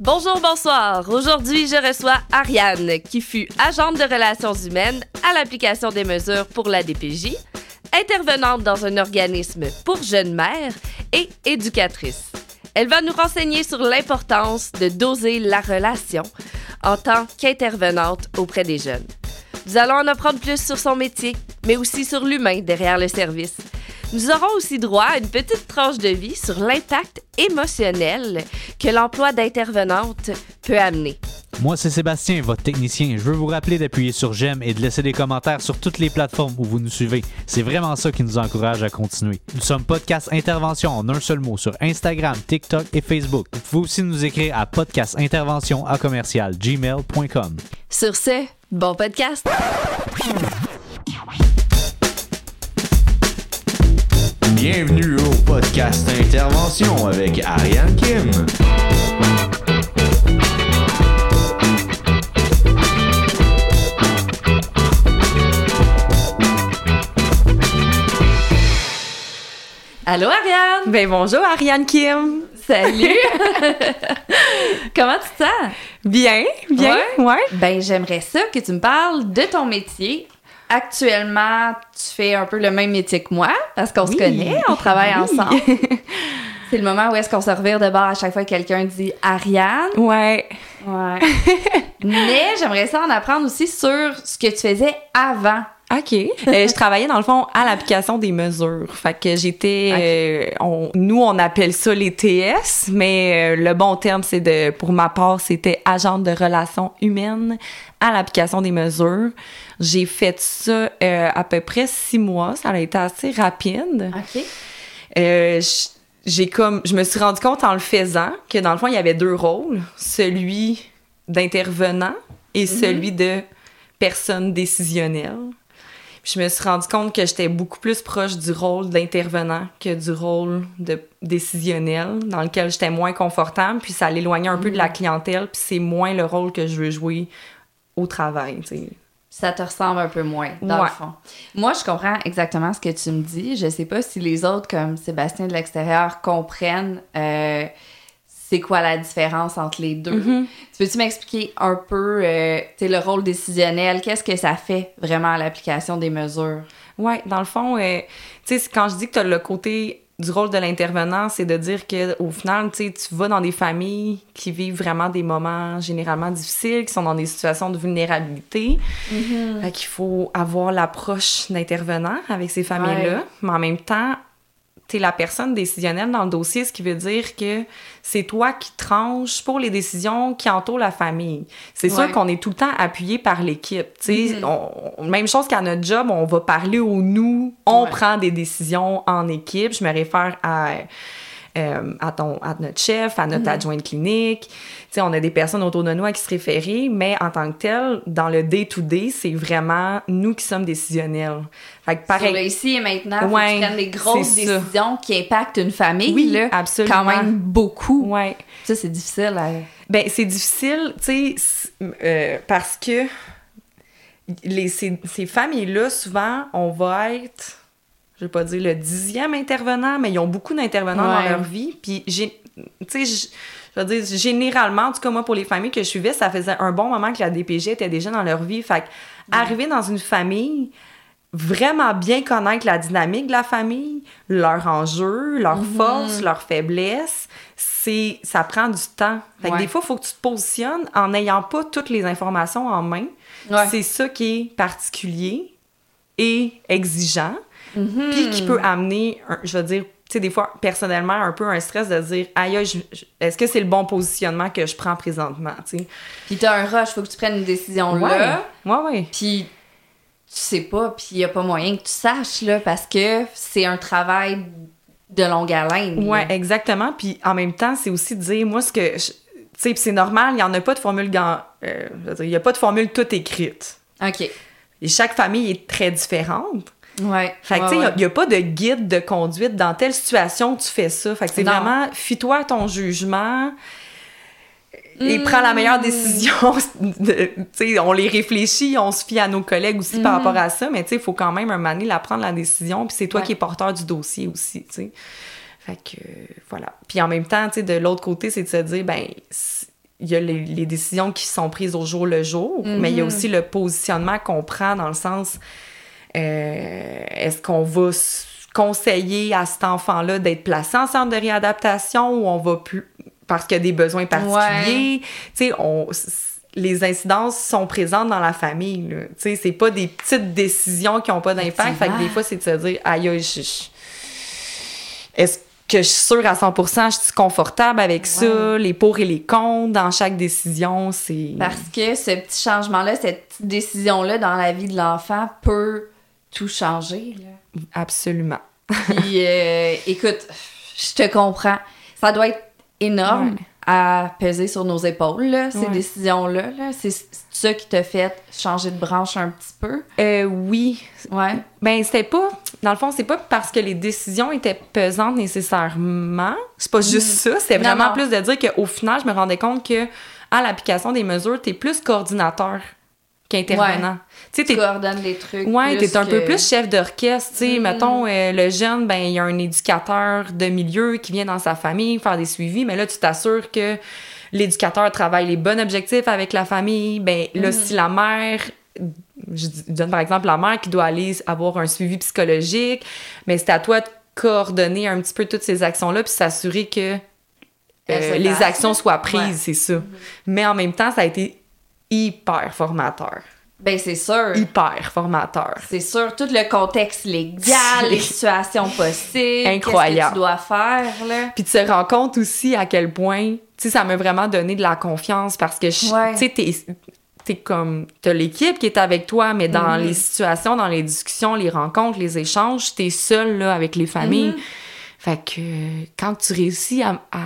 Bonjour, bonsoir. Aujourd'hui, je reçois Ariane, qui fut agente de relations humaines à l'application des mesures pour la DPJ, intervenante dans un organisme pour jeunes mères et éducatrice. Elle va nous renseigner sur l'importance de doser la relation en tant qu'intervenante auprès des jeunes. Nous allons en apprendre plus sur son métier, mais aussi sur l'humain derrière le service. Nous aurons aussi droit à une petite tranche de vie sur l'impact émotionnel que l'emploi d'intervenante peut amener. Moi, c'est Sébastien, votre technicien. Je veux vous rappeler d'appuyer sur j'aime et de laisser des commentaires sur toutes les plateformes où vous nous suivez. C'est vraiment ça qui nous encourage à continuer. Nous sommes Podcast Intervention en un seul mot sur Instagram, TikTok et Facebook. Vous pouvez aussi nous écrire à podcastintervention à commercial gmail.com. Sur ce, bon podcast! Bienvenue au podcast Intervention avec Ariane Kim. Allô, Ariane! Ben bonjour Ariane Kim. Salut! Comment tu te sens? Bien, bien, ouais? Ben, j'aimerais ça que tu me parles de ton métier. Actuellement, tu fais un peu le même métier que moi, parce qu'on se connaît, on travaille Oui. ensemble. C'est le moment où est-ce qu'on se revire de bord à chaque fois que quelqu'un dit Ariane. Ouais. Ouais. Mais j'aimerais ça en apprendre aussi sur ce que tu faisais avant. OK. Euh, je travaillais dans le fond à l'application des mesures. Fait que j'étais euh, on- nous on appelle ça les TS, mais euh, le bon terme c'est de pour ma part, c'était agente de relations humaines à l'application des mesures. J'ai fait ça euh, à peu près six mois, ça a été assez rapide. OK. Euh, j'ai comme je me suis rendu compte en le faisant que dans le fond il y avait deux rôles celui d'intervenant et celui de personne décisionnelle Puis je me suis rendu compte que j'étais beaucoup plus proche du rôle d'intervenant que du rôle de décisionnel dans lequel j'étais moins confortable puis ça l'éloignait un peu de la clientèle puis c'est moins le rôle que je veux jouer au travail tu sais. Ça te ressemble un peu moins, dans le fond. Moi, je comprends exactement ce que tu me dis. Je sais pas si les autres, comme Sébastien de l'extérieur, comprennent euh, c'est quoi la différence entre les deux? Mm-hmm. Tu peux-tu m'expliquer un peu euh, le rôle décisionnel? Qu'est-ce que ça fait vraiment à l'application des mesures? Ouais, dans le fond, euh, tu sais, quand je dis que tu as le côté du rôle de l'intervenant, c'est de dire que au final, tu vas dans des familles qui vivent vraiment des moments généralement difficiles, qui sont dans des situations de vulnérabilité. Fait qu'il faut avoir l'approche d'intervenant avec ces familles-là, Ouais. mais en même temps, tu es la personne décisionnelle dans le dossier, ce qui veut dire que c'est toi qui tranches pour les décisions qui entourent la famille. C'est Ouais. sûr qu'on est tout le temps appuyé par l'équipe. tu sais. On- même chose qu'à notre job, on va parler au nous, on Ouais. prend des décisions en équipe. Je me réfère à, euh, à, ton, à notre chef, à notre adjointe clinique. Tu sais, on a des personnes autour de nous à qui se référer, mais en tant que tel, dans le day-to-day, c'est vraiment nous qui sommes décisionnels. Fait que Sur le pareil. ici et maintenant, faut Ouais, que tu prennes des grosses c'est ça. décisions qui impactent une famille. Oui, là, absolument. Quand même beaucoup. Ouais. Ça, c'est difficile. à- Ben, c'est difficile, tu sais, euh, parce que les, ces, ces familles-là, souvent, on va être, je vais pas dire le dixième intervenant, mais ils ont beaucoup d'intervenants Ouais. dans leur vie. Puis, tu sais, je- veux dire, généralement, en tout cas, moi, pour les familles que je suivais, ça faisait un bon moment que la DPG était déjà dans leur vie. Fait que, arriver dans une famille, vraiment bien connaître la dynamique de la famille, leurs enjeux, leurs Mhm. forces, leurs faiblesses, c'est ça prend du temps. Fait que Ouais. des fois, il faut que tu te positionnes en n'ayant pas toutes les informations en main. Ouais. C'est ça qui est particulier et exigeant, Mhm. puis qui peut amener, un- je veux dire, tu sais, des fois, personnellement, un peu un stress de dire, aïe, est-ce que c'est le bon positionnement que je prends présentement, tu sais? Puis t'as un rush, faut que tu prennes une décision là. Ouais, ouais. Puis tu sais pas, puis il y a pas moyen que tu saches, là, parce que c'est un travail de longue haleine. là. Ouais, exactement. Puis en même temps, c'est aussi de dire, moi, ce que. Tu sais, puis c'est normal, il n'y en a pas de formule. euh, il n'y a pas de formule toute écrite. OK. Et chaque famille est très différente. Ouais. Fait que, Ouais, tu sais, il ouais. n'y a, pas de guide de conduite dans telle situation tu fais ça. Fait que c'est vraiment, fie-toi à ton jugement et Mm. prends la meilleure décision. Tu on les réfléchit, on se fie à nos collègues aussi par Mhm. rapport à ça, mais tu sais, il faut quand même un moment donné la prendre la décision, puis c'est toi Ouais. qui es porteur du dossier aussi, tu sais. Fait que, euh, voilà. Puis en même temps, tu sais, de l'autre côté, c'est de se dire, ben, il y a les, les décisions qui sont prises au jour le jour, mais il y a Mhm. aussi le positionnement qu'on prend dans le sens est-ce qu'on va conseiller à cet enfant-là d'être placé en centre de réadaptation ou on va plus parce qu'il y a des besoins particuliers? Tu sais, on les incidences sont présentes dans la famille. Tu sais, c'est pas des petites décisions qui ont pas d'impact. Fait que des fois, c'est de se dire, aïe, est-ce que je suis sûre à 100%, je suis confortable avec ça, les pour et les contre dans chaque décision, c'est... Parce que ce petit changement-là, cette petite décision-là dans la vie de l'enfant peut tout changer. là. Absolument. Puis, euh, écoute, je te comprends. Ça doit être énorme Ouais. à peser sur nos épaules, là, ces Ouais. décisions-là. Là. C'est ça qui t'a fait changer de branche un petit peu? Euh, oui. Ouais. Ben, c'était pas... Dans le fond, c'est pas parce que les décisions étaient pesantes nécessairement. C'est pas juste ça. C'était Mm. Non, vraiment non. plus de dire qu'au final, je me rendais compte que à l'application des mesures, t'es plus coordinateur qu'intervenant. Tu coordonnes les trucs. Ouais, t'es un peu plus chef d'orchestre, tu sais. Mhm. Mettons, euh, le jeune, ben, il y a un éducateur de milieu qui vient dans sa famille faire des suivis, mais là, tu t'assures que l'éducateur travaille les bons objectifs avec la famille. Ben, là, Mhm. si la mère, je donne par exemple la mère qui doit aller avoir un suivi psychologique, mais c'est à toi de coordonner un petit peu toutes ces actions-là puis s'assurer que euh, les actions soient prises, Ouais. c'est ça. Mais en même temps, ça a été hyper formateur. Ben, c'est sûr. Hyper formateur. C'est sûr, tout le contexte légal, les situations possibles. Incroyable. Qu'est-ce que tu dois faire, là. Puis tu te rends compte aussi à quel point, tu sais, ça m'a vraiment donné de la confiance parce que, Ouais. tu sais, t'es, t'es comme, t'as l'équipe qui est avec toi, mais dans Mhm. les situations, dans les discussions, les rencontres, les échanges, t'es seul, là, avec les familles. Mhm. Fait que quand tu réussis à, à,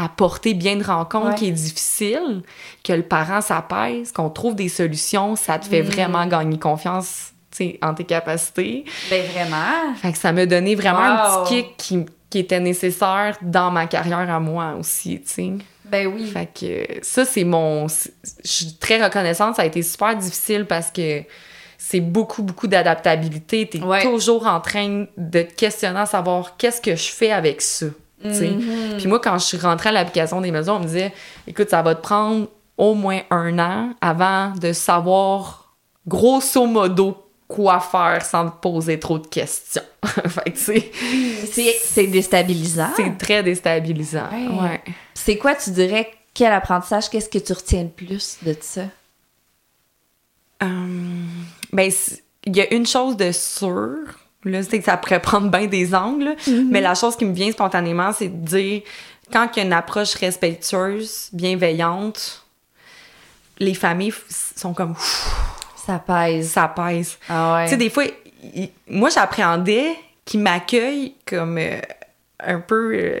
à porter bien de rencontres Ouais. qui est difficile, que le parent s'apaise, qu'on trouve des solutions, ça te fait Mhm. vraiment gagner confiance, tu sais, en tes capacités. Ben, vraiment. Fait que ça m'a donné vraiment un petit kick qui, qui était nécessaire dans ma carrière à moi aussi, tu sais. Ben oui. Fait que ça, c'est mon... Je suis très reconnaissante. Ça a été super difficile parce que c'est beaucoup, beaucoup d'adaptabilité. T'es Ouais. toujours en train de te questionner à savoir qu'est-ce que je fais avec ça, Mhm. Puis moi, quand je suis rentrée à l'application des mesures, on me disait, écoute, ça va te prendre au moins un an avant de savoir grosso modo quoi faire sans te poser trop de questions. fait que, C'est c'est déstabilisant. c'est très déstabilisant. Ouais. Ouais. C'est quoi, tu dirais, quel apprentissage, qu'est-ce que tu retiens le plus de ça? Hum, ben, il y a une chose de sûr, là, c'est que ça pourrait prendre bien des angles, mais la chose qui me vient spontanément, c'est de dire, quand il y a une approche respectueuse, bienveillante, les familles sont comme, Ça pèse. ça pèse. Ah ouais. Tu sais, des fois, il- moi, j'appréhendais qu'ils m'accueillent comme euh, un peu... euh,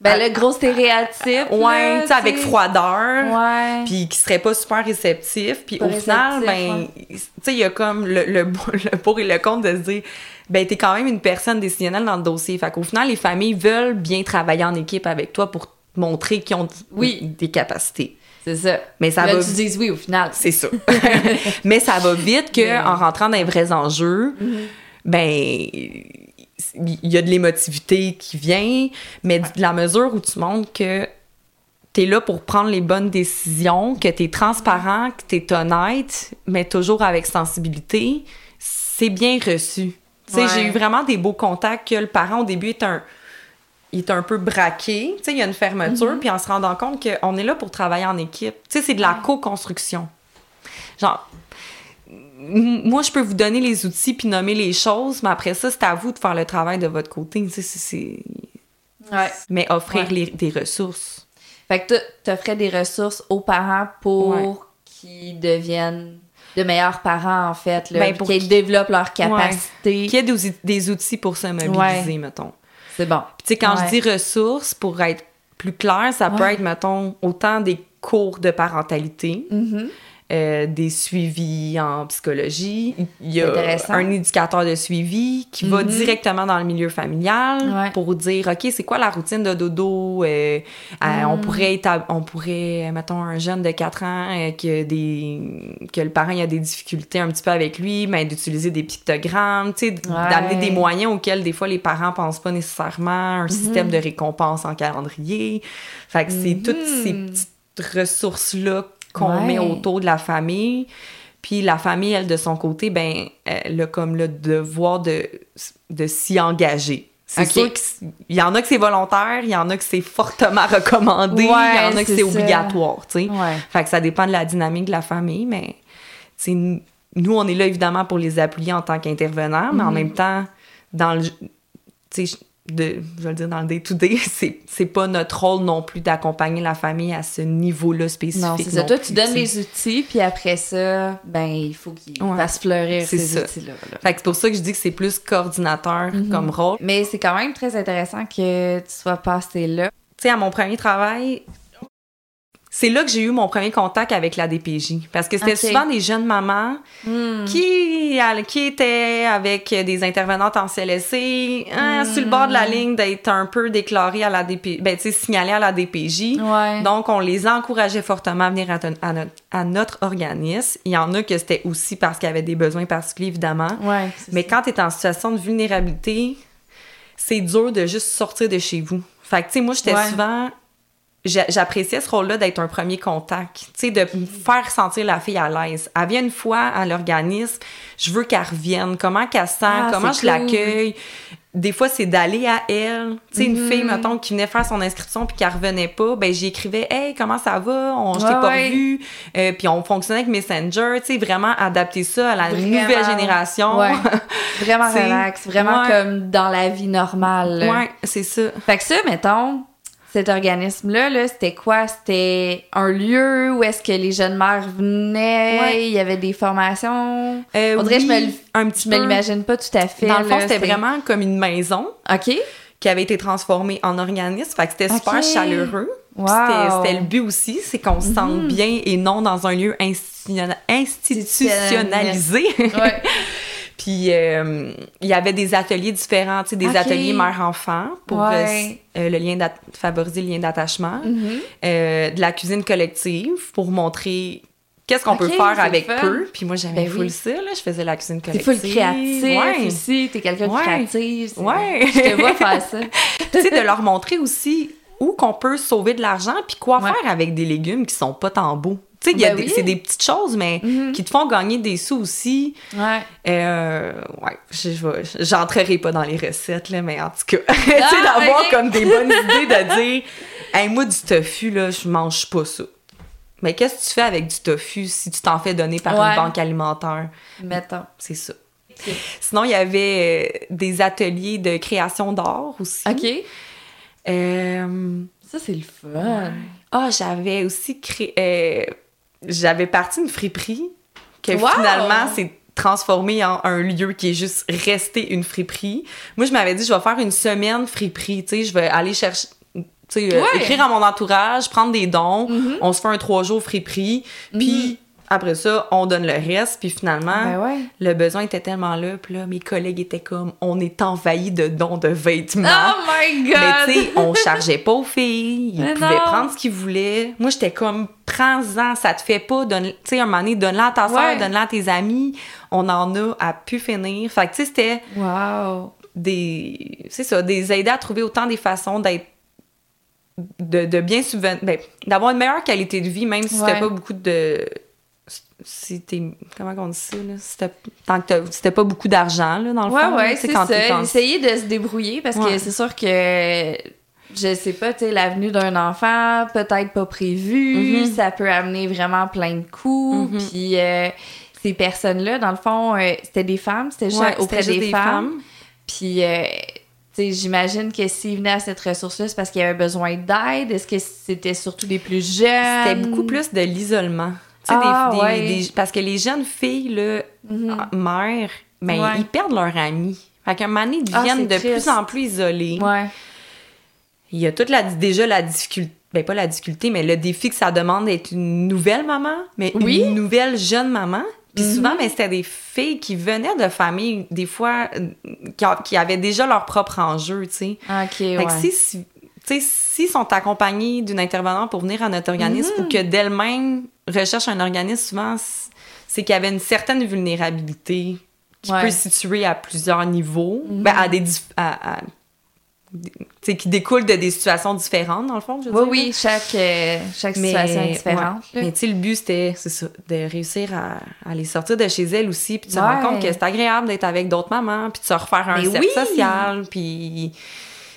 ben, le gros stéréotype. ouais, là, tu sais, avec froideur. Ouais. puis qui serait pas super réceptif puis au final ben tu sais il y a comme le, le, le pour et le contre de se dire ben t'es quand même une personne décisionnelle dans le dossier fait qu'au final les familles veulent bien travailler en équipe avec toi pour montrer qu'ils ont Oui. des capacités C'est ça. mais ça Là, va tu dis oui au final. c'est ça mais ça va vite que en rentrant dans les vrais enjeux ben il y a de l'émotivité qui vient mais de la mesure où tu montres que t'es là pour prendre les bonnes décisions, que t'es transparent, que t'es honnête, mais toujours avec sensibilité, c'est bien reçu. Tu Ouais. j'ai eu vraiment des beaux contacts que le parent au début est un il est un peu braqué, tu il y a une fermeture, puis en se rendant compte qu'on est là pour travailler en équipe. Tu c'est de la co-construction. Genre, moi, je peux vous donner les outils puis nommer les choses, mais après ça, c'est à vous de faire le travail de votre côté. C'est-. Ouais. Mais offrir Ouais. les- des ressources. Fait que tu t'offrais des ressources aux parents pour Ouais. qu'ils deviennent de meilleurs parents, en fait, là, Ben, pour qu'ils développent leurs capacités. Qu'il y ait des, des outils pour se mobiliser, mettons. C'est bon. Puis, tu sais, quand je dis ressources, pour être plus clair, ça peut être, mettons, autant des cours de parentalité, Mhm. Euh, des suivis en psychologie. Il y a un éducateur de suivi qui va Mhm. directement dans le milieu familial Ouais. pour dire, OK, c'est quoi la routine de dodo? Euh, euh, on, Mhm. pourrait on pourrait, mettons, un jeune de 4 ans que, des, que le parent il a des difficultés un petit peu avec lui, mais d'utiliser des pictogrammes, tu sais, d- Ouais. d'amener des moyens auxquels des fois les parents pensent pas nécessairement, un Mhm. système de récompense en calendrier. Fait que c'est Mhm. toutes ces petites ressources-là qu'on Ouais. met autour de la famille. Puis la famille, elle, de son côté, ben, elle a comme le devoir de, de s'y engager. C'est sûr qu'il y en a que c'est volontaire, il y en a que c'est fortement recommandé, il y en a que c'est obligatoire, tu sais. Ouais. Fait que ça dépend de la dynamique de la famille, mais nous, on est là évidemment pour les appuyer en tant qu'intervenants, mais en Mhm. même temps, dans le. De, je vais le dire dans le day-to-day, c'est, c'est pas notre rôle non plus d'accompagner la famille à ce niveau-là spécifique. Non, c'est ça. Toi, tu donnes les outils, puis après ça, ben, il faut qu'ils Ouais. fassent fleurir ces outils-là. là. Fait que c'est pour ça que je dis que c'est plus coordinateur Mhm. comme rôle. Mais c'est quand même très intéressant que tu sois passé là. Tu sais, à mon premier travail, c'est là que j'ai eu mon premier contact avec la DPJ. Parce que c'était souvent des jeunes mamans Hmm. qui, qui étaient avec des intervenantes en CLSC, hein, sur le bord de la ligne d'être un peu déclarées à la DPJ, ben, signalées à la DPJ. Ouais. Donc, on les encourageait fortement à venir à, ton- à notre, à notre organisme. Il y en a que c'était aussi parce qu'ils avaient des besoins particuliers, évidemment. ouais. Mais ça. quand tu es en situation de vulnérabilité, c'est dur de juste sortir de chez vous. Fait que, tu sais, moi, j'étais Ouais. souvent. J'a- J'appréciais ce rôle-là d'être un premier contact, tu sais, de me faire sentir la fille à l'aise. Elle vient une fois à l'organisme, je veux qu'elle revienne, comment qu'elle se sent, Ah, comment je cool. l'accueille. Des fois, c'est d'aller à elle. Tu sais, une Mhm. fille, mettons, qui venait faire son inscription puis qui revenait pas, ben j'y écrivais « Hey, comment ça va? On, je t'ai Ouais, pas ouais. vu. Euh, Puis on fonctionnait avec Messenger, tu sais, vraiment adapter ça à la Vraiment. nouvelle génération. Ouais. Vraiment relax, vraiment comme dans la vie normale. Ouais, c'est ça. Fait que ça, mettons, cet organisme-là, là, c'était quoi? C'était un lieu où est-ce que les jeunes mères venaient? Ouais. Il y avait des formations? Euh, On dirait que je me oui, le- un petit Je me peu. l'imagine pas tout à fait. Dans le fond, c'était vraiment comme une maison qui avait été transformée en organisme. Fait que c'était super chaleureux. Wow. C'était le but aussi, c'est qu'on se sente Mhm. bien et non dans un lieu institutionna- institutionnalisé. Ouais. Puis euh, il y avait des ateliers différents, tu sais, des ateliers mère-enfant pour euh, Ouais. euh, le lien favoriser le lien d'attachement, Mhm. euh, de la cuisine collective pour montrer qu'est-ce qu'on peut faire avec fun. peu. Puis moi, j'aimais Ben full oui. ça, là. Je faisais la cuisine T'es collective. full créatif Ouais. aussi, t'es quelqu'un de Ouais. créatif. Ouais. Je te vois faire ça. tu sais, de leur montrer aussi où qu'on peut sauver de l'argent puis quoi faire avec des légumes qui sont pas tant beaux. Tu sais, Ben oui. c'est des petites choses, mais Mhm. qui te font gagner des sous aussi. Ouais. Euh, ouais, j'entrerai pas dans les recettes, là, mais en tout cas, tu sais, d'avoir comme des bonnes idées de dire, hey, moi, du tofu, là, je mange pas ça. Mais qu'est-ce que tu fais avec du tofu si tu t'en fais donner par Ouais. une banque alimentaire? Mettons. C'est ça. Sinon, il y avait euh, des ateliers de création d'art aussi. OK. Euh, Ça, c'est le fun. Ah, j'avais aussi créé. euh, j'avais parti une friperie que Wow! finalement s'est transformée en un lieu qui est juste resté une friperie. Moi, je m'avais dit, je vais faire une semaine friperie. Tu sais, je vais aller chercher. Tu sais, euh, écrire à mon entourage, prendre des dons, Mhm. on se fait un trois jours friperie, puis après ça, on donne le reste, puis finalement, Ben ouais. le besoin était tellement là, puis là, mes collègues étaient comme, on est envahi de dons de vêtements. Oh my god! Mais tu sais, on chargeait pas aux filles, ils Mais pouvaient non. prendre ce qu'ils voulaient. Moi, j'étais comme, prends-en, ça te fait pas, donne, tu sais, un moment donné, donne-la à ta soeur, Ouais. donne-la à tes amis. On en a à pu finir. Fait que tu sais, c'était Wow. des, c'est ça, des aider à trouver autant des façons d'être, de, de bien subvenir, ben, d'avoir une meilleure qualité de vie, même si Ouais. c'était pas beaucoup de, si t'es, comment on dit ça, là, si t'as- tant que t'as- c'était pas beaucoup d'argent, là, dans le Ouais, fond. ouais, c'est ça. Essayer de se débrouiller parce que c'est sûr que, je sais pas, tu sais, l'avenue d'un enfant, peut-être pas prévu, Mhm. ça peut amener vraiment plein de coups. Mhm. Puis euh, ces personnes-là, dans le fond, euh, c'était des femmes, c'était juste Ouais, auprès des, femmes. Puis, euh, tu sais, j'imagine que s'ils venaient à cette ressource-là, c'est parce qu'il y avait besoin d'aide? Est-ce que c'était surtout des plus jeunes? C'était beaucoup plus de l'isolement. Tu sais, Ah, des- des- ouais. des- parce que les jeunes filles, là, Mhm. ah, mères, ben, Ouais. ils perdent leurs amis. Fait qu'à un moment donné, ils Ah, deviennent de triste. plus en plus isolés. Ouais. Il y a toute la, déjà la difficulté, ben pas la difficulté, mais le défi que ça demande d'être une nouvelle maman, mais Oui. une nouvelle jeune maman. Puis Mhm. souvent, ben, c'était des filles qui venaient de familles, des fois, euh, qui, a- qui avaient déjà leur propre enjeu, tu sais. OK, Fait ouais. que si, si- tu sais, s'ils sont accompagnés d'une intervenante pour venir à notre organisme Mhm. ou que d'elle-même recherche un organisme, souvent, c'est qu'il y avait une certaine vulnérabilité qui Ouais. peut se situer à plusieurs niveaux, Mhm. ben, à des à, à- qui découlent de des situations différentes, dans le fond, je veux Oui, dire, oui, chaque, euh, chaque Mais, situation est différente. Mais tu sais, le but, c'était, de réussir à, à les sortir de chez elle aussi, puis se Ouais. rendre compte que c'est agréable d'être avec d'autres mamans, puis de se refaire un cercle oui! social, puis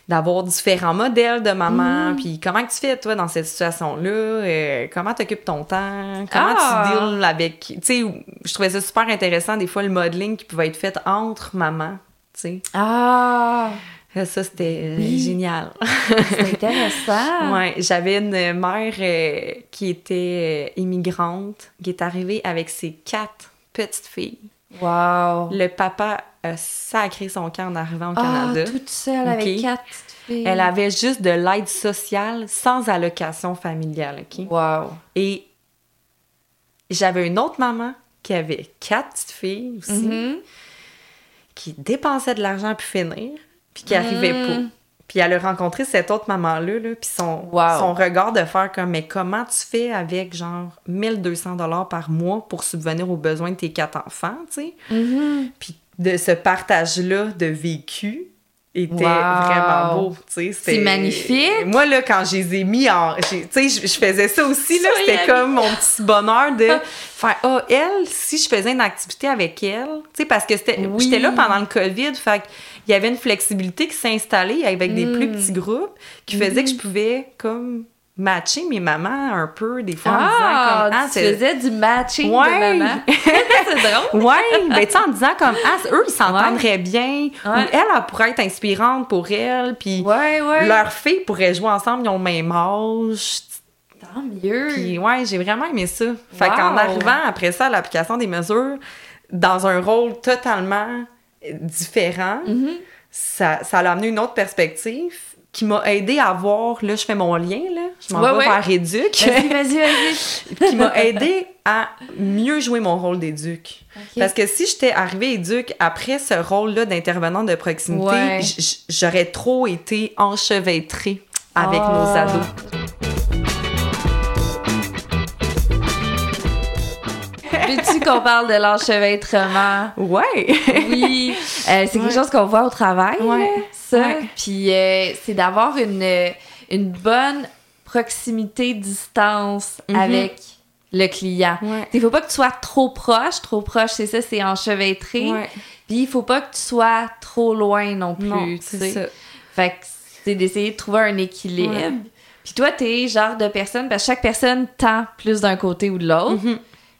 d'avoir différents modèles de maman, puis comment tu fais, toi, dans cette situation-là, euh, comment t'occupes ton temps, comment Ah! tu deals avec... Tu sais, je trouvais ça super intéressant, des fois, le modeling qui pouvait être fait entre mamans, tu sais. Ah, Ça, c'était euh, Oui. génial. c'est intéressant. Ouais, j'avais une mère euh, qui était euh, immigrante, qui est arrivée avec ses quatre petites filles. Wow. Le papa a sacré son camp en arrivant au Ah, Canada. toute seule avec Ok. quatre petites filles. Elle avait juste de l'aide sociale sans allocation familiale, OK? Wow. Et j'avais une autre maman qui avait quatre petites filles aussi, Mhm. qui dépensait de l'argent pour finir, puis qui arrivait Mm. pas. Puis elle a rencontré cette autre maman-là, là, puis son, Wow. son regard de faire comme, mais comment tu fais avec genre 1200 dollars par mois pour subvenir aux besoins de tes quatre enfants, tu sais? Mhm. Puis de ce partage-là de vécu était Wow. vraiment beau, tu sais. C'est magnifique. Moi, là, quand je les ai mis en... Tu sais, je, je faisais ça aussi, là. C'était comme mon petit bonheur de faire, ah, elle, si je faisais une activité avec elle, tu sais, parce que c'était, Oui. j'étais là pendant le COVID, fait il y avait une flexibilité qui s'est installée avec des Mm. plus petits groupes qui faisait que je pouvais, comme, matcher mes mamans un peu, des fois, en me disant Ah, comme, ah, tu faisais du matching Ouais. de maman. c'est drôle. Ouais, ben tu en disant comme ah, eux ils s'entendraient bien, ou elle, elle pourrait être inspirante pour elle, puis Ouais, ouais. leurs filles pourraient jouer ensemble, ils ont le même âge. Tant mieux. Puis ouais, j'ai vraiment aimé ça. Fait Wow. qu'en arrivant après ça à l'application des mesures dans un rôle totalement différent, Mhm. ça, ça a amené une autre perspective qui m'a aidé à voir, là je fais mon lien, là, je m'en Ouais, vais ouais. vers éduc, Vas-y, vas-y, vas-y. qui m'a aidé à mieux jouer mon rôle d'éduc. Parce que si j'étais arrivée éduc après ce rôle-là d'intervenant de proximité, Ouais. j'aurais trop été enchevêtrée avec Ah. nos ados. Veux-tu qu'on parle de l'enchevêtrement? Ouais! Oui, euh, c'est quelque chose qu'on voit au travail, Ouais. ça. Ouais. Puis euh, c'est d'avoir une, une bonne proximité-distance Mhm. avec le client. Il faut pas que tu sois trop proche. Trop proche, c'est ça, c'est enchevêtré. Puis il faut pas que tu sois trop loin non plus. C'est ça. Fait que c'est d'essayer de trouver un équilibre. Puis toi, t'es genre de personne, parce que chaque personne tend plus d'un côté ou de l'autre. Mhm.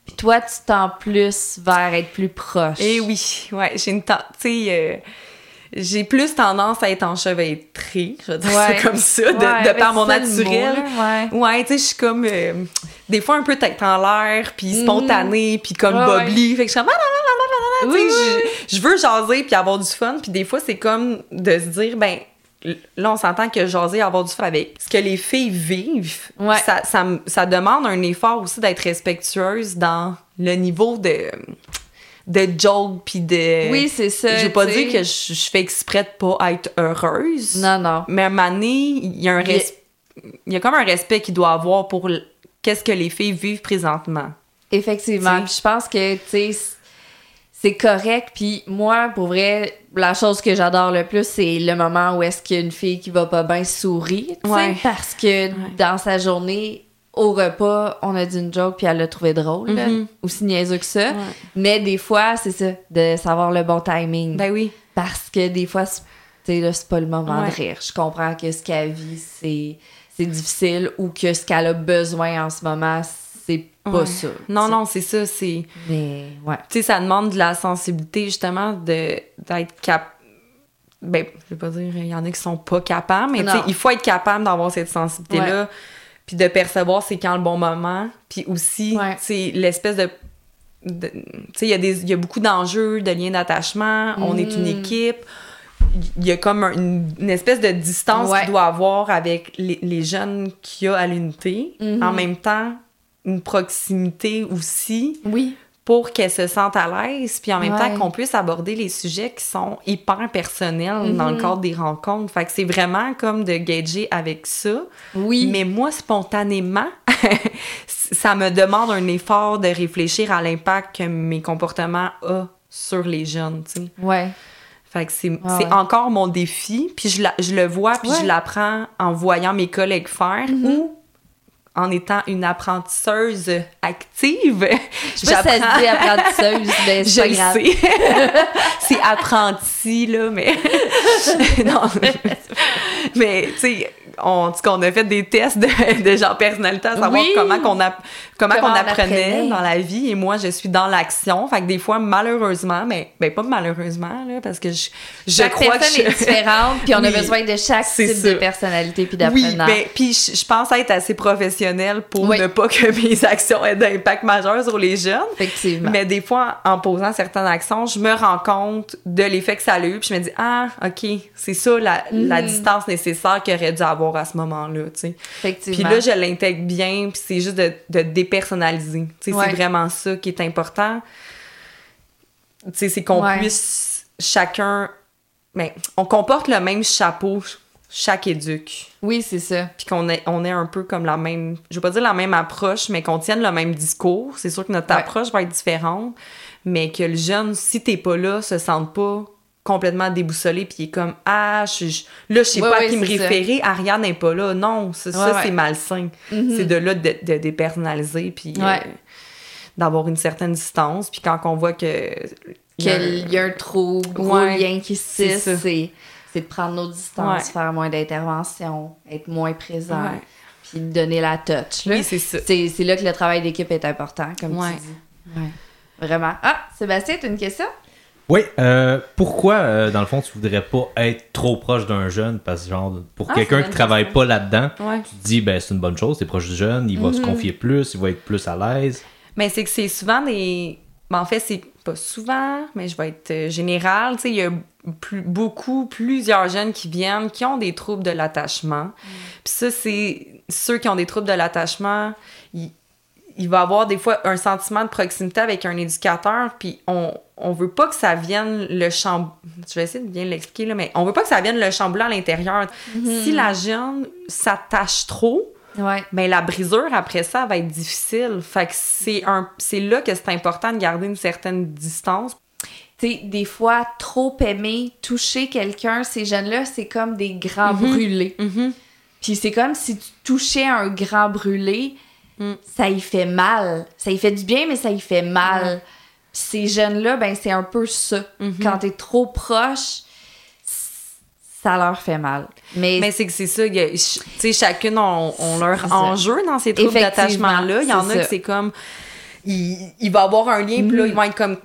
Puis toi, tu tends plus vers être plus proche. Et oui, ouais, j'ai une ten- tu sais, euh, j'ai plus tendance à être enchevêtrée, je vais dire Ouais. ça comme ça, de, Ouais, de par mon naturel. mot, ouais. Ouais, tu sais, je suis comme euh, des fois un peu tête en l'air, puis Mhm. spontanée, puis comme bobli. Fait que je suis comme oui, je- je veux jaser puis avoir du fun, puis des fois c'est comme de se dire ben là on s'entend que jaser avoir du fun avec ce que les filles vivent, Ouais. ça, ça, ça demande un effort aussi d'être respectueuse dans le niveau de de joke puis de Oui, c'est ça. je veux pas dire que je, je fais exprès de pas être heureuse. Non, non. Mais à un moment donné, il y a un Il y a- res- il y a comme un respect qu'il doit avoir pour qu'est-ce que les filles vivent présentement. Effectivement. Je pense que, tu sais, c'est correct. Puis moi, pour vrai, la chose que j'adore le plus, c'est le moment où est-ce qu'une fille qui va pas bien sourit, Ouais. parce que dans sa journée, au repas, on a dit une joke puis elle l'a trouvé drôle. Mhm. aussi niaiseux que ça. Ouais. Mais des fois, c'est ça, de savoir le bon timing. Ben oui. Parce que des fois, c'est- tu sais, là, c'est pas le moment de rire. Je comprends que ce qu'elle vit, c'est difficile ou que ce qu'elle a besoin en ce moment, c'est pas Ouais. ça. Non, non, c'est ça. C'est, Mais, ouais. tu sais, ça demande de la sensibilité justement de d'être cap. Ben, je vais pas dire, il y en a qui sont pas capables, mais tu sais, Non. il faut être capable d'avoir cette sensibilité-là, puis de percevoir c'est quand le bon moment, puis aussi, sais, l'espèce de tu sais, il y, a des- il y a beaucoup d'enjeux, de liens d'attachement, on est une Mm. équipe. Il y a comme un- une, une espèce de distance Ouais. qu'il doit avoir avec les, les jeunes qu'il y a à l'unité. En même temps, une proximité aussi Oui. pour qu'elles se sentent à l'aise, puis en même Ouais. temps qu'on puisse aborder les sujets qui sont hyper personnels dans le Mhm. cadre des rencontres. Fait que c'est vraiment comme de gager avec ça. Oui. Mais moi, spontanément, ça me demande un effort de réfléchir à l'impact que mes comportements ont sur les jeunes, tu sais. Ouais. Fait que c'est Ah ouais. encore mon défi, puis je, la- je le vois, puis Ouais. je l'apprends en voyant mes collègues faire Mhm. ou en étant une apprentisseuse active. Je sais pas si ça se dit apprentisseuse, mais Je c'est grave. sais. c'est apprenti, là, mais. non. mais, tu sais, on, a fait des tests de, de genre personnalité à savoir Oui. comment qu'on app- comment Comment on apprenait apprenait. dans la vie. Et moi, je suis dans l'action. Fait que des fois, malheureusement, mais ben, pas malheureusement, là, parce que je, je Chaque crois que personne je- est différente, puis on a Oui, besoin de chaque type ça. de personnalité puis Oui, d'apprenant. ben, puis je, je pense être assez professionnelle pour Oui. ne pas que mes actions aient d'impact majeur sur les jeunes. Effectivement. Mais des fois, en posant certaines actions, je me rends compte de l'effet que ça a eu, puis je me dis, ah, OK, c'est ça la, la Mhm. distance nécessaire qu'il aurait dû avoir à ce moment-là, tu sais. Puis Effectivement. là, je l'intègre bien, puis c'est juste de, de Ouais. c'est vraiment ça qui est important. C'est qu'on Ouais. puisse chacun... Mais on comporte le même chapeau, chaque éduque Oui, c'est ça. puis qu'on ait, on ait un peu comme la même, je veux pas dire la même approche, mais qu'on tienne le même discours. C'est sûr que notre Ouais. approche va être différente, mais que le jeune, si t'es pas là, se sente pas complètement déboussolé puis il est comme ah je, je- là je sais Ouais, pas ouais, à qui me ça. référer Ariane n'est pas là non ça, ça, Ouais, c'est malsain Mhm. c'est de là de, de dépersonnaliser puis euh, d'avoir une certaine distance puis quand on voit que il y a un- Qu'il y a un trop gros lien qui se c'est tisse, c'est de prendre nos distances, faire moins d'interventions, être moins présent, puis donner la touch. oui c'est là que le travail d'équipe est important, comme tu dis. Vraiment. Ah, Sébastien, tu as une question? Oui, euh, pourquoi, euh, dans le fond, tu voudrais pas être trop proche d'un jeune? Parce que, genre, pour Ah, quelqu'un qui travaille question. pas là-dedans, ouais tu te dis, ben, c'est une bonne chose, t'es proche du jeune, il va se Mhm. confier plus, il va être plus à l'aise. Mais c'est que c'est souvent des. ben, en fait, c'est pas souvent, mais je vais être euh, générale. Tu sais, il y a plus, beaucoup, plusieurs jeunes qui viennent qui ont des troubles de l'attachement. Puis ça, c'est ceux qui ont des troubles de l'attachement, il, il va avoir des fois un sentiment de proximité avec un éducateur, puis on, on veut pas que ça vienne le chambouler. Je vais essayer de bien l'expliquer, là, mais on veut pas que ça vienne le chambouler à l'intérieur. Si la jeune s'attache trop, Ouais. ben la brisure après ça va être difficile. Fait que c'est un c'est là que c'est important de garder une certaine distance. Tu sais, des fois, trop aimer, toucher quelqu'un, ces jeunes-là, c'est comme des grands Mhm. brûlés. Puis c'est comme si tu touchais un grand brûlé, Mm. ça y fait mal. Ça y fait du bien, mais ça y fait mal. Ces jeunes-là, ben c'est un peu ça. Mhm. Quand t'es trop proche, ça leur fait mal. Mais, Mais c'est que c'est ça, tu sais chacune ont, ont leur ça. enjeu dans ces troubles Effectivement, d'attachement là, il y en a que ça. c'est comme il, il va avoir un lien puis là Mm. ils vont être comme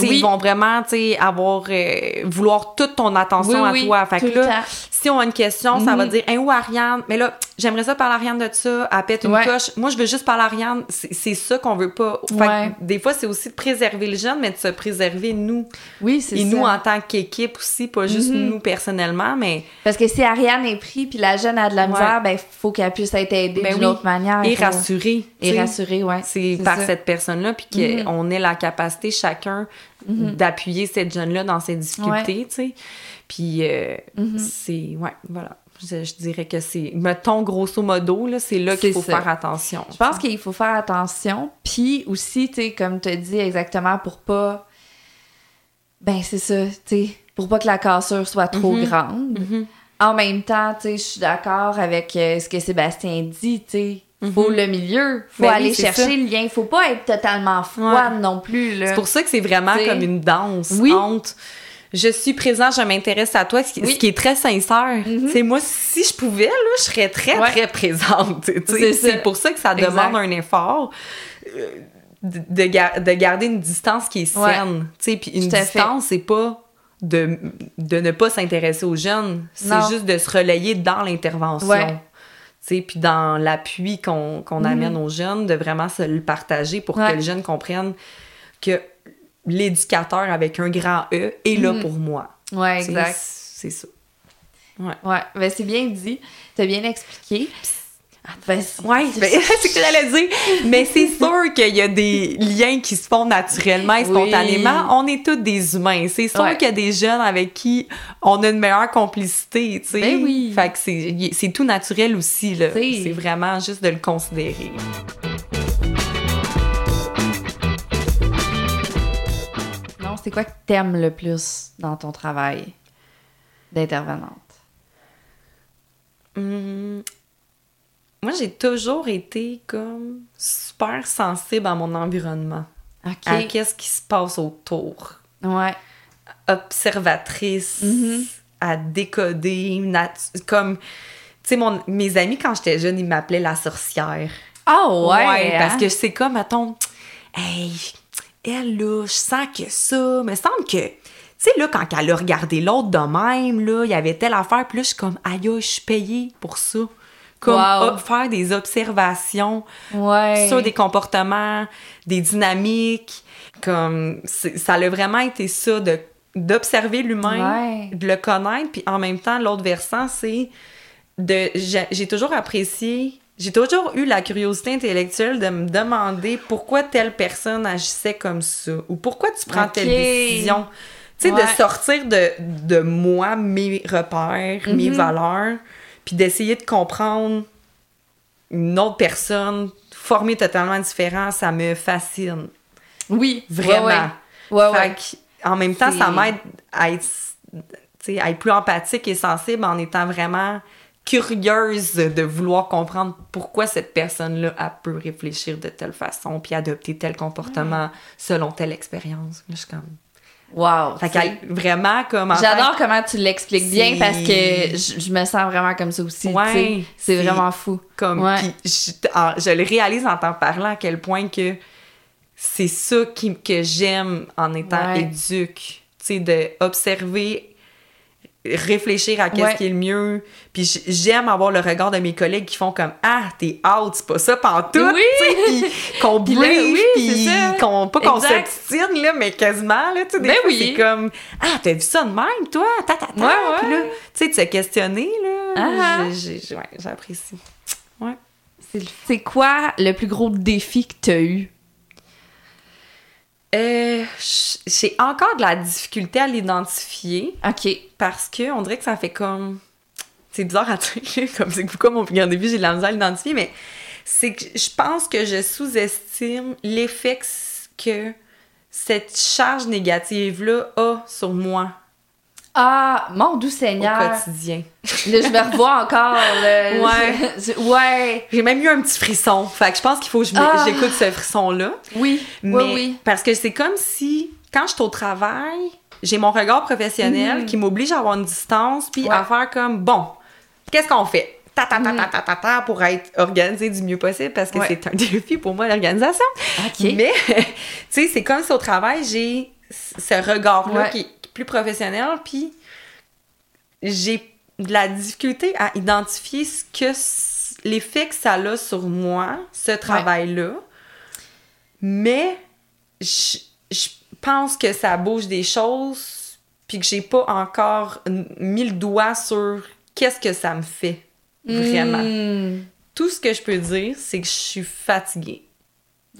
Oui. ils vont vraiment tu sais avoir euh, vouloir toute ton attention oui, à oui, toi. Fait que là si on a une question, ça va Mhm. dire Hein, où Ariane? Mais là, j'aimerais ça parler à Ariane de ça, elle pète une Ouais. coche. Moi, je veux juste parler à Ariane. C'est ça qu'on veut pas. Fait que des fois, c'est aussi de préserver le jeune, mais de se préserver nous. Oui, c'est Et ça. nous, en tant qu'équipe aussi, pas juste Mhm. nous personnellement, mais Parce que si Ariane est pris puis la jeune a de la Ouais. misère, ben faut qu'elle puisse être aidée Ben d'une autre manière. et Faut- rassurer. Et rassurer, ouais. C'est par ça. cette personne-là, puis qu'on ait la capacité chacun Mhm. d'appuyer cette jeune-là dans ses difficultés, tu sais. Puis euh, Mhm. c'est, ouais, voilà. Je, je dirais que c'est, mettons grosso modo, là, c'est là qu'il faut ça. faire attention. Je pense qu'il faut faire attention. Puis aussi, tu sais, comme tu as dit exactement, pour pas. Ben, c'est ça, tu sais, pour pas que la cassure soit trop Mhm. grande. En même temps, tu sais, je suis d'accord avec euh, ce que Sébastien dit, tu sais. Faut Mhm. le milieu, faut Ben aller chercher ça. le lien. Faut pas être totalement froide non plus, là. C'est pour ça que c'est vraiment T'sais. comme une danse Oui. entre je suis présent, je m'intéresse à toi, ce qui, Oui. ce qui est très sincère. Mhm. C'est moi, si je pouvais, là, je serais très, Ouais. très présente. C'est ça. Pour ça que ça Exact. demande un effort. euh, De, de gar- de garder une distance qui est saine. Puis une Tout distance, c'est pas de, de ne pas s'intéresser aux jeunes. C'est Non. juste de se relayer dans l'intervention. Ouais. Puis dans l'appui qu'on qu'on Mhm. amène aux jeunes, de vraiment se le partager pour Ouais. que le jeune comprenne que l'éducateur avec un grand E est là Mhm. pour moi. Ouais, exact. C'est ça. Ouais, ben c'est bien dit. T'as bien expliqué. Vas-y. Oui, ben, c'est ce que j'allais dire. Mais c'est sûr qu'il y a des liens qui se font naturellement et Oui. spontanément. On est tous des humains. C'est sûr Ouais. qu'il y a des jeunes avec qui on a une meilleure complicité, tu sais. Ben oui. Fait que c'est tout naturel aussi, là. C'est vraiment juste de le considérer. Non, c'est quoi que t'aimes le plus dans ton travail d'intervenante? Hum, Moi, j'ai toujours été comme super sensible à mon environnement, OK. à qu'est-ce qui se passe autour. Ouais. Observatrice, Mhm. à décoder, comme... Tu sais, mon- mes amis, quand j'étais jeune, ils m'appelaient la sorcière. Oh ouais! parce hein? que c'est comme, mettons, hey, elle, là, je sens que ça, me semble que, tu sais, là, quand elle a regardé l'autre de même, là, il y avait telle affaire, puis là, je suis comme, aïe, je suis payée pour ça. Comme, Wow. faire des observations Ouais. sur des comportements, des dynamiques, comme, ça a vraiment été ça, de d'observer l'humain, Ouais. de le connaître, puis en même temps, l'autre versant, c'est de j'ai toujours apprécié j'ai toujours eu la curiosité intellectuelle de me demander pourquoi telle personne agissait comme ça ou pourquoi tu prends telle décision tu sais Ouais. de sortir de, de moi mes repères mes Mhm. valeurs puis d'essayer de comprendre une autre personne formée totalement différent ça me fascine Oui, vraiment Ouais, ouais. ouais, fait ouais. que, en même temps, ça m'aide à être, à être plus empathique et sensible en étant vraiment curieuse de vouloir comprendre pourquoi cette personne-là elle peut réfléchir de telle façon puis adopter tel comportement selon telle expérience. Je suis comme... Wow. Fait vraiment comme... J'adore comment tu l'expliques bien parce que je, je me sens vraiment comme ça aussi. Ouais, c'est vraiment fou. Comme, Ouais. je, en- je le réalise en t'en parlant à quel point que c'est ça qui, que j'aime en étant Ouais. éduque. Tu sais, de observer, réfléchir à qu'est-ce Ouais. qui est le mieux. Puis j'aime avoir le regard de mes collègues qui font comme Ah, t'es out, c'est pas ça pantoute. Oui! Puis qu'on brief, oui, puis qu'on, pas qu'on s'obstine, là, mais quasiment, là, tu sais, des Ben fois, oui. c'est comme Ah, t'as vu ça de même, toi? Ta, ta, ta. Ouais, ouais. Puis là, tu sais, de se questionner, là, Ah. ouais, j'apprécie. Ouais. C'est- quoi le plus gros défi que tu as eu? Euh, j'ai encore de la difficulté à l'identifier OK. parce que on dirait que ça fait comme. C'est bizarre à dire, comme c'est pourquoi mon grand début, j'ai de la misère à l'identifier, mais c'est que je pense que je sous-estime l'effet que cette charge négative-là a sur moi Ah, mon doux au Seigneur. quotidien. Là, je me revois encore. là. Ouais. Je- ouais. J'ai même eu un petit frisson. Fait que je pense qu'il faut que Ah. j'écoute ce frisson-là. Oui. Mais Oui, oui. parce que c'est comme si, quand je suis au travail, j'ai mon regard professionnel Mhm. qui m'oblige à avoir une distance, puis Ouais. à faire comme, bon, qu'est-ce qu'on fait? Ta, ta, ta, Mhm. ta, ta, ta, ta, pour être organisé du mieux possible, parce que Ouais. c'est un défi pour moi, l'organisation. OK. Mais, tu sais, c'est comme si au travail, j'ai ce regard-là Ouais. qui plus professionnel, puis j'ai de la difficulté à identifier ce que l'effet que ça a sur moi, ce travail-là. Mais je, je pense que ça bouge des choses, puis que j'ai pas encore mis le doigt sur qu'est-ce que ça me fait. Vraiment. Hmm. Tout ce que je peux dire, c'est que je suis fatiguée.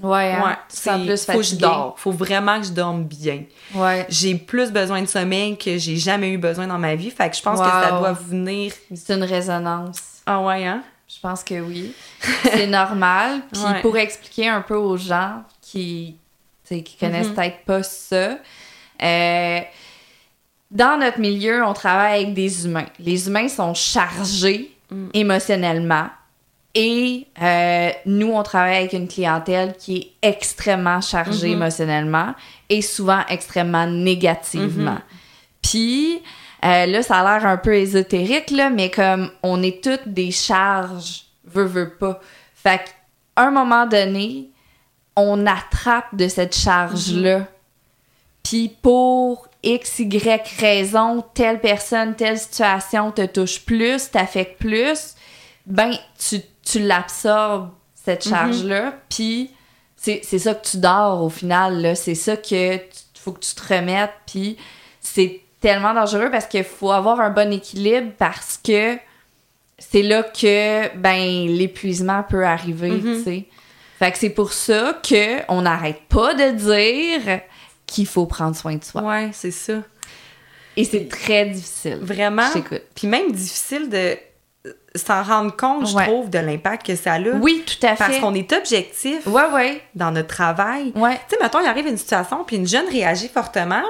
Ouais, hein. Ouais, c'est- plus faut que je dors. Faut vraiment que je dorme bien. Ouais. J'ai plus besoin de sommeil que j'ai jamais eu besoin dans ma vie. Fait que je pense que ça doit venir. C'est une résonance. Ah ouais, hein? Je pense que oui. C'est normal. Puis Ouais. pour expliquer un peu aux gens qui, qui connaissent Mhm. peut-être pas ça, euh, dans notre milieu, on travaille avec des humains. Les humains sont chargés Mm. émotionnellement. Et euh, nous, on travaille avec une clientèle qui est extrêmement chargée Mhm. émotionnellement et souvent extrêmement négativement. Mhm. Puis euh, là, ça a l'air un peu ésotérique, là, mais comme on est toutes des charges, veut, veut pas. Fait qu'à un moment donné, on attrape de cette charge-là. Puis pour X, Y raison, telle personne, telle situation te touche plus, t'affecte plus, ben, tu, tu l'absorbes, cette Mhm. charge-là, puis c'est ça que tu dors au final, là. C'est ça que tu- faut que tu te remettes, puis c'est tellement dangereux parce qu'il faut avoir un bon équilibre parce que c'est là que, ben, l'épuisement peut arriver, Mhm. tu sais. Fait que c'est pour ça que on n'arrête pas de dire qu'il faut prendre soin de soi. Ouais, c'est ça. Et c'est très difficile. Vraiment? Puis même difficile de. S'en rendre compte, je Ouais. trouve, de l'impact que ça a. Oui, tout à Parce fait. qu'on est objectif Ouais, ouais. dans notre travail. Ouais. Tu sais, mettons, il arrive une situation, puis une jeune réagit fortement.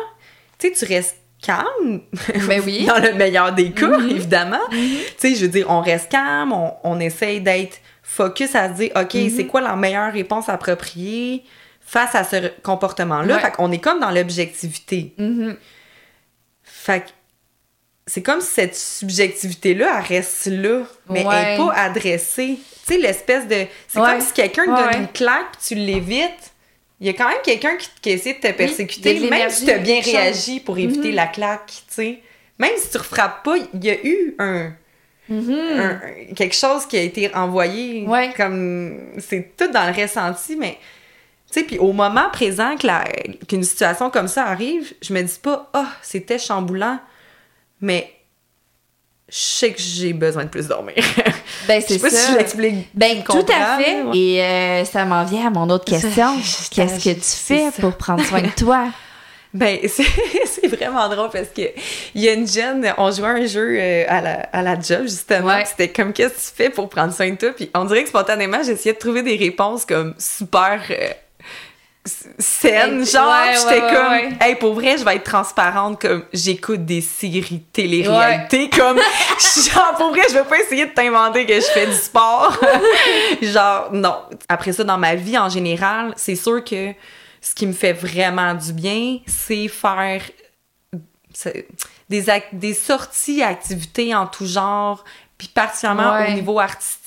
Tu sais, tu restes calme. Ben oui. Dans le meilleur des cas, Mhm. évidemment. Tu sais, je veux dire, on reste calme, on, on essaye d'être focus à se dire, OK, Mhm. c'est quoi la meilleure réponse appropriée face à ce comportement-là? Fait qu'on est comme dans l'objectivité. Mhm. Fait que c'est comme si cette subjectivité-là, elle reste là, mais elle n'est pas adressée. Tu sais, l'espèce de. C'est Ouais. comme si quelqu'un te donne une claque puis tu l'évites. Il y a quand même quelqu'un qui, qui essaie de te persécuter, même si tu as bien réagi pour éviter Mhm. la claque, tu sais. Même si tu refrappes pas, il y a eu un, Mhm. un- quelque chose qui a été envoyé. Ouais. Comme c'est tout dans le ressenti, mais tu sais, puis au moment présent qu'une situation comme ça arrive, je me dis pas ah c'était chamboulant, mais je sais que j'ai besoin de plus dormir. Ben, je c'est sais pas ça. si je l'explique. Ben, tout à fait. ouais. Et euh, ça m'en vient à mon autre question. Je- Qu'est-ce que tu fais ça. pour prendre soin de toi? Ben, c'est vraiment drôle parce que il y a une jeune, on jouait un jeu euh, à, la, à la job, justement. Ouais. C'était comme, qu'est-ce que tu fais pour prendre soin de toi? Puis on dirait que spontanément, j'essayais de trouver des réponses comme super euh, s- saines. Ouais, Genre, ouais, j'étais ouais, comme, ouais. hey, pour vrai, je vais être transparente, comme, j'écoute des séries télé-réalité. Comme, genre, pour vrai, je vais pas essayer de t'inventer que je fais du sport. genre, non. Après ça, dans ma vie en général, c'est sûr que ce qui me fait vraiment du bien, c'est faire des, des sorties, activités en tout genre, puis particulièrement au niveau artistique.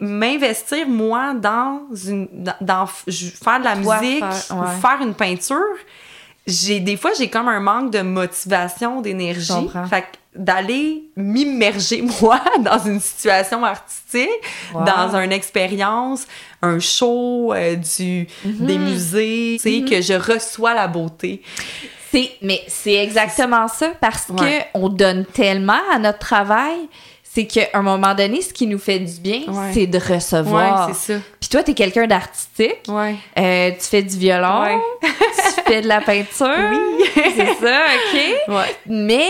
M'investir, moi, dans une dans, dans faire de la Toi, musique faire- ou faire une peinture, j'ai des fois j'ai comme un manque de motivation, d'énergie. Fait que d'aller m'immerger moi dans une situation artistique, Wow. dans une expérience, un show, euh, du Mhm. des musées, tu sais que je reçois la beauté. C'est, mais c'est exactement ça parce Ouais. que on donne tellement à notre travail, c'est qu'à un moment donné, ce qui nous fait du bien, Ouais. c'est de recevoir. Ouais, c'est ça. Puis toi, t'es quelqu'un d'artistique, Ouais. euh, tu fais du violon, Ouais. tu fais de la peinture, Oui. c'est ça, ok? Ouais. Mais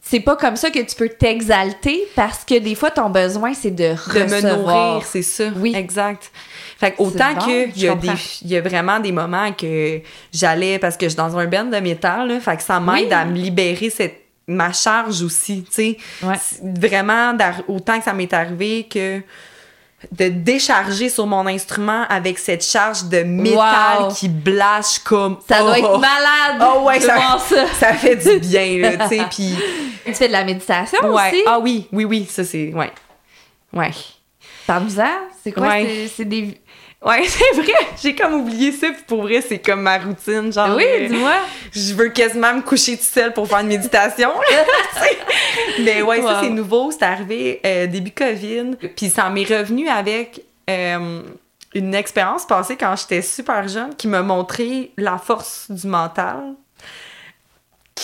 c'est pas comme ça que tu peux t'exalter parce que des fois, ton besoin, c'est de de recevoir. me nourrir, c'est ça. Oui. Exact. Fait autant bon, que il y, a des- comprends. il y a vraiment des moments que j'allais parce que je suis dans un band de métal, là, fait que ça m'aide Oui. à me libérer cette ma charge aussi, tu sais. Ouais. Vraiment autant que ça m'est arrivé que de décharger sur mon instrument avec cette charge de métal Wow. qui blache comme Ça doit oh, être malade. Oh ouais, ça- ça. ça fait du bien là, tu sais, puis Tu fais de la méditation ouais. aussi? Ah oui, oui oui, ça c'est ouais. Ouais. Parle-nous-en. C'est quoi? Ouais. C'est des... Ouais, c'est vrai. J'ai comme oublié ça, puis pour vrai, c'est comme ma routine. Genre, oui, euh, dis-moi. je veux quasiment me coucher toute seule pour faire une méditation. Mais ouais, ça, c'est nouveau. C'est arrivé euh, début COVID. Puis ça m'est revenu avec euh, une expérience passée quand j'étais super jeune qui m'a montré la force du mental.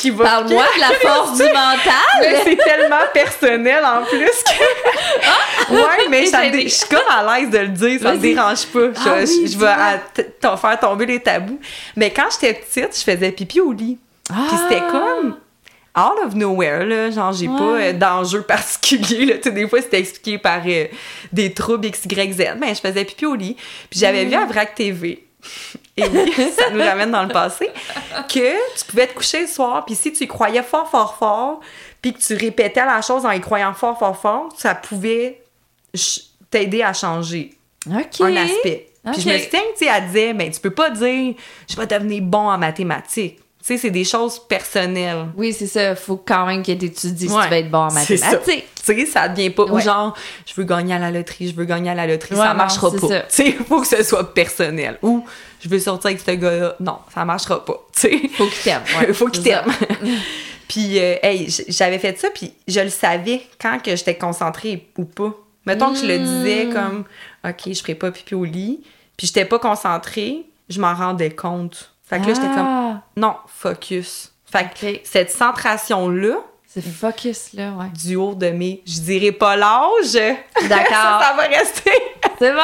Qui va Parle-moi de la force du mental? c'est tellement personnel en plus que. ouais, mais je suis comme à l'aise de le dire, ça me dérange pas. Je, Ah oui, je- vais à- faire tomber les tabous. Mais quand j'étais petite, je faisais pipi au lit. Puis c'était comme out of nowhere, là. Genre, j'ai pas euh, d'enjeu particulier, là. Des fois, c'était expliqué par euh, des troubles XYZ. Mais je faisais pipi au lit. Puis j'avais Mm. vu à VRAC TV. Et oui, ça nous ramène dans le passé. Que tu pouvais te coucher le soir, puis si tu y croyais fort, fort, fort, puis que tu répétais la chose en y croyant fort, fort, fort, ça pouvait t'aider à changer un aspect. Puis je me dit, tu sais, elle disait, ben, tu peux pas dire, je vais devenir bon en mathématiques. Tu sais, c'est des choses personnelles. Oui, c'est ça. Faut quand même que tu étudies si Ouais, tu vas être bon en mathématiques. Tu sais, ça devient pas, ou Ouais. genre, je veux gagner à la loterie, je veux gagner à la loterie, Ouais, ça marchera pas. Tu sais, faut que ce soit personnel. Ou, je veux sortir avec ce gars-là, non, ça marchera pas. Tu sais, Faut qu'il t'aime. ouais, faut qu'il t'aime. puis, euh, hey, j'avais fait ça, puis je le savais quand que j'étais concentrée ou pas. Mettons que je le disais Mm. comme, OK, je ferai pas pipi au lit, puis j'étais pas concentrée, je m'en rendais compte. Fait que là, j'étais comme, Ah, non, focus. Fait que cette centration-là, C'est focus, là, ouais. du haut de mes, je dirais pas l'âge, D'accord. ça, ça va rester. C'est bon?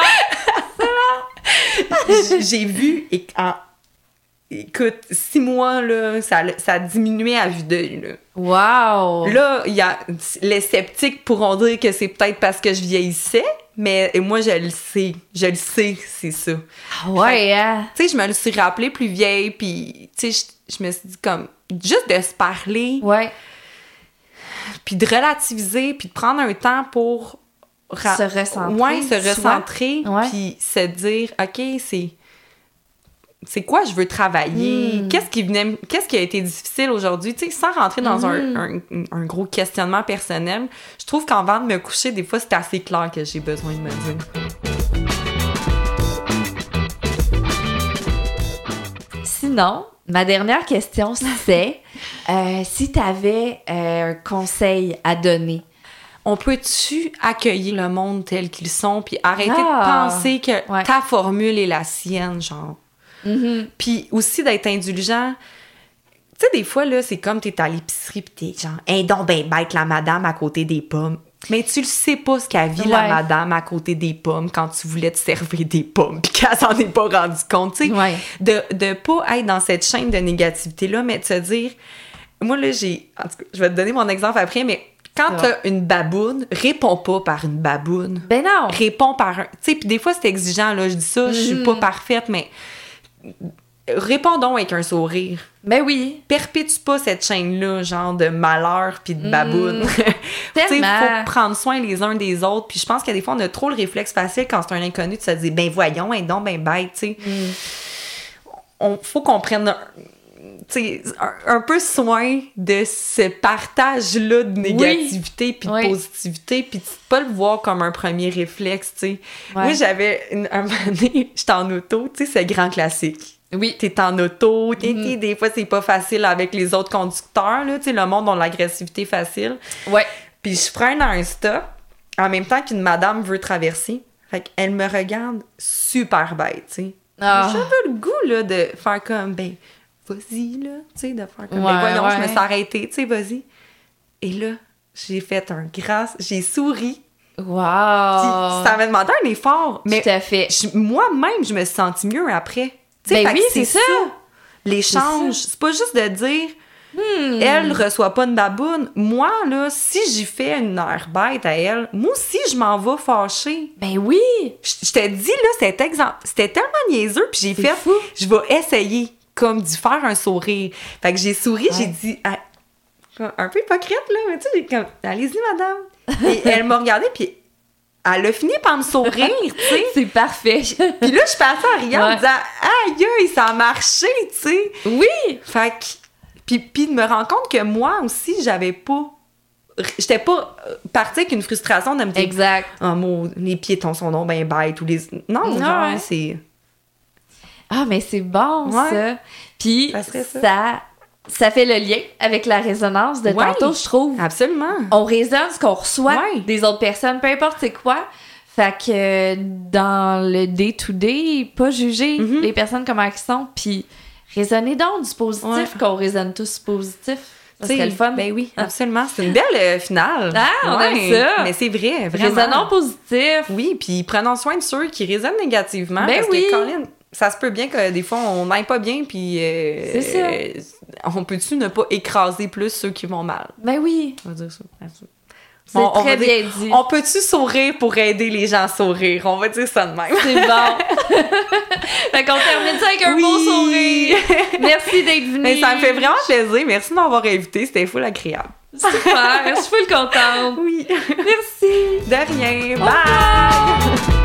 J- J'ai vu et en écoute, six mois, là, ça, ça a diminué à vue d'œil, là. Wow! Là, y a, les sceptiques pourront dire que c'est peut-être parce que je vieillissais, mais moi, je le sais. Je le sais, c'est ça. Ah ouais, hein? Tu sais, je me le suis rappelé plus vieille, puis, tu sais, je, je me suis dit comme, juste de se parler, Ouais. puis de relativiser, puis de prendre un temps pour... ra- Se recentrer, Ouais, se recentrer, puis se dire, OK, c'est... C'est quoi je veux travailler? Mm. Qu'est-ce qui venait, qu'est-ce qui a été difficile aujourd'hui? Tu sais, sans rentrer dans un, un- un gros questionnement personnel, je trouve qu'avant de me coucher, des fois, c'est assez clair que j'ai besoin de me dire. Sinon, ma dernière question, c'est euh, si tu avais un conseil à donner. On peut-tu accueillir le monde tel qu'ils sont, puis arrêter Ah. de penser que Ouais. ta formule est la sienne, genre? Puis aussi d'être indulgent. Tu sais, des fois, là, c'est comme t'es à l'épicerie pis t'es genre, un donc ben bête la madame à côté des pommes. Mais tu le sais pas ce qu'a vu la Ouais. madame à côté des pommes quand tu voulais te servir des pommes pis qu'elle s'en est pas rendu compte, tu sais. Ouais. De, de pas être dans cette chaîne de négativité-là, mais de se dire, moi, là, j'ai, en tout cas, je vais te donner mon exemple après, mais quand t'as une baboune, réponds pas par une baboune Ben non! réponds par un. Tu sais, puis des fois, c'est exigeant, là. Je dis ça, je suis Mhm. pas parfaite, mais répondons avec un sourire. Ben oui! Perpétue pas cette chaîne-là, genre de malheur puis de baboune. tu sais, Mm. Tellement. faut prendre soin les uns des autres. Puis je pense que des fois, on a trop le réflexe facile quand c'est un inconnu de se dire, ben voyons, un donc ben bête, tu sais. Mm. On faut qu'on prenne un, un, peu soin de ce partage-là de négativité puis de Oui. positivité, puis de pas le voir comme un premier réflexe, tu sais. Ouais. Moi, j'avais une, un moment donné, j'étais en auto, tu sais, c'est grand classique. Oui. T'es en auto, t'es- Mhm. t'es- des fois, c'est pas facile avec les autres conducteurs, là, tu sais, le monde a l'agressivité facile. Ouais. Puis je freine à un stop, en même temps qu'une madame veut traverser. Fait qu'elle me regarde super bête, tu sais. Ah. J'avais le goût, là, de faire comme, ben, vas-y, là, tu sais, de faire comme, Ouais, ben, voyons, je me ouais. suis arrêtée, tu sais, vas-y. Et là, j'ai fait un grâce, j'ai souri. Wow! ça m'a demandé un effort, mais Tout à fait. moi-même, je me suis sentie mieux après. Tu sais, Ben oui, c'est ça. L'échange, C'est pas juste de dire, Hmm. elle reçoit pas une baboune. Moi, là, si j'y fais une bête à elle, moi aussi, je m'en vais fâcher. Ben oui! Je je te dis, là, cet exemple, c'était tellement niaiseux, puis j'ai fait, fou. je vais essayer, comme d'y faire un sourire. Fait que j'ai souri, j'ai dit, un peu hypocrite, là, mais tu sais, comme, allez-y, madame. Et elle m'a regardé, puis elle a fini par me sourire, tu sais. C'est parfait. Puis là, je passais en Ouais. disant, aïe, aïe, ça a marché, tu sais. oui! Fait que, puis, puis de me rendre compte que moi aussi, j'avais pas. J'étais pas euh, partie avec une frustration de me dire, Exact. oh, mon, les piétons sont donc bien bêtes ou les. Non, Non, ouais. c'est. Ah, mais c'est bon, Ouais. ça. Puis, Ça ça. ça, ça fait le lien avec la résonance de Ouais. tantôt, je trouve. Absolument. On résonne ce qu'on reçoit Ouais. des autres personnes, peu importe c'est quoi. Fait que dans le day-to-day, pas juger Mhm. les personnes comment elles sont, puis raisonner donc du positif, Ouais. qu'on résonne tous positif. Ça serait le fun. Ben oui, absolument. C'est une belle euh, finale. Ah, on aime ça. Mais c'est vrai, vraiment. Raisonnons positif. Oui, puis prenons soin de ceux qui résonnent négativement. Ben parce oui. que, Colin, ça se peut bien que des fois, on n'aille pas bien, puis. euh, ça. euh, on peut-tu ne pas écraser plus ceux qui vont mal? Ben oui, On va dire ça. C'est on très dire- bien dit. On peut-tu sourire pour aider les gens à sourire? On va dire ça de même. C'est bon. fait qu'on termine ça avec un Oui. beau sourire. Merci d'être venu. Mais ça me fait vraiment plaisir. Merci de m'avoir invité. C'était full agréable. Super, je suis full contente. Oui. Merci. De rien. Bye.